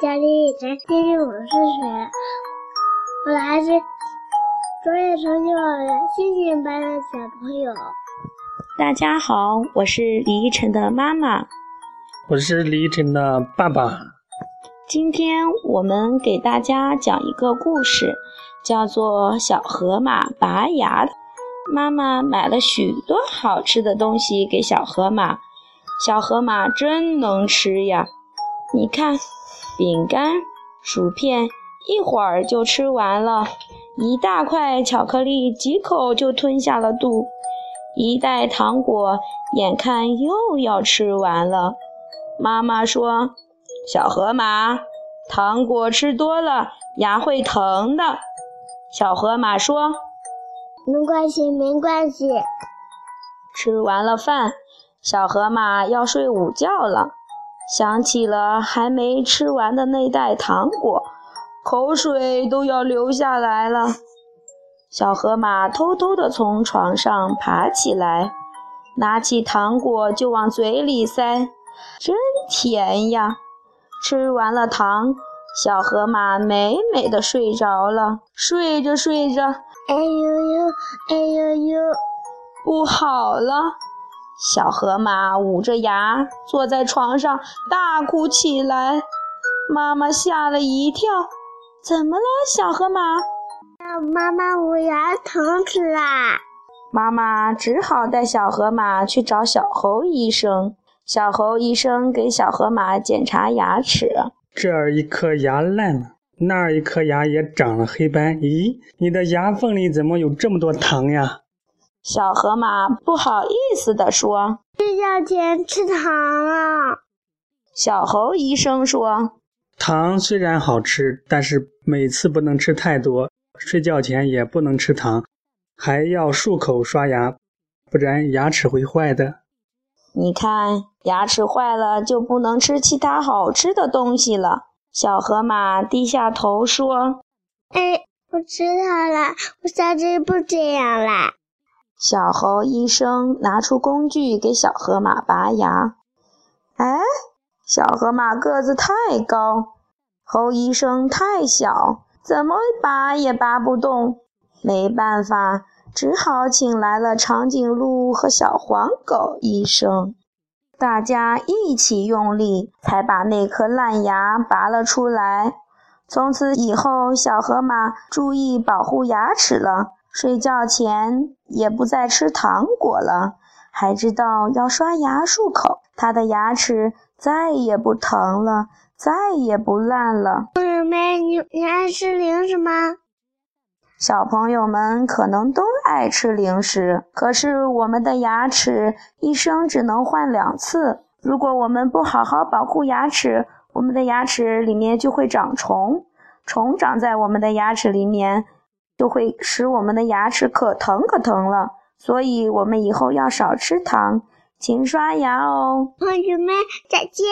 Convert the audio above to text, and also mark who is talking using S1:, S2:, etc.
S1: 家里已经今年五十岁了，我来自卓越城幼儿园星星班的小朋友。
S2: 大家好，我是李依晨的妈妈，
S3: 我是李依晨的爸爸。
S2: 今天我们给大家讲一个故事，叫做《小河马拔牙》。妈妈买了许多好吃的东西给小河马，小河马真能吃呀！你看，饼干、薯片，一会儿就吃完了；一大块巧克力，几口就吞下了肚；一袋糖果，眼看又要吃完了。妈妈说：“小河马，糖果吃多了，牙会疼的。”小河马说：“
S1: 没关系，没关系。”
S2: 吃完了饭，小河马要睡午觉了。想起了还没吃完的那袋糖果，口水都要流下来了。小河马偷偷地从床上爬起来，拿起糖果就往嘴里塞，真甜呀！吃完了糖，小河马美美的睡着了。睡着睡着，
S1: 哎呦呦，哎呦呦，
S2: 不好了！小河马捂着牙坐在床上大哭起来，妈妈吓了一跳。怎么了，小河马？
S1: 妈妈，我牙疼死啦！
S2: 妈妈只好带小河马去找小猴医生。小猴医生给小河马检查牙齿，
S3: 这儿一颗牙烂了，那儿一颗牙也长了黑斑。咦，你的牙缝里怎么有这么多糖呀？
S2: 小河马不好意思地说：“
S1: 睡觉前吃糖了。”
S2: 小猴医生说：“
S3: 糖虽然好吃，但是每次不能吃太多。睡觉前也不能吃糖，还要漱口刷牙，不然牙齿会坏的。
S2: 你看，牙齿坏了就不能吃其他好吃的东西了。”小河马低下头说：“
S1: 哎，我知道了，我下次不这样啦。”
S2: 小猴医生拿出工具给小河马拔牙。哎，小河马个子太高，猴医生太小，怎么拔也拔不动。没办法，只好请来了长颈鹿和小黄狗医生。大家一起用力，才把那颗烂牙拔了出来。从此以后，小河马注意保护牙齿了。睡觉前也不再吃糖果了，还知道要刷牙漱口。他的牙齿再也不疼了，再也不烂了。
S1: 朋友们，你你爱吃零食吗？
S2: 小朋友们可能都爱吃零食，可是我们的牙齿一生只能换两次。如果我们不好好保护牙齿，我们的牙齿里面就会长虫，虫长在我们的牙齿里面。就会使我们的牙齿可疼可疼了，所以我们以后要少吃糖，勤刷牙哦。
S1: 朋友们，再见。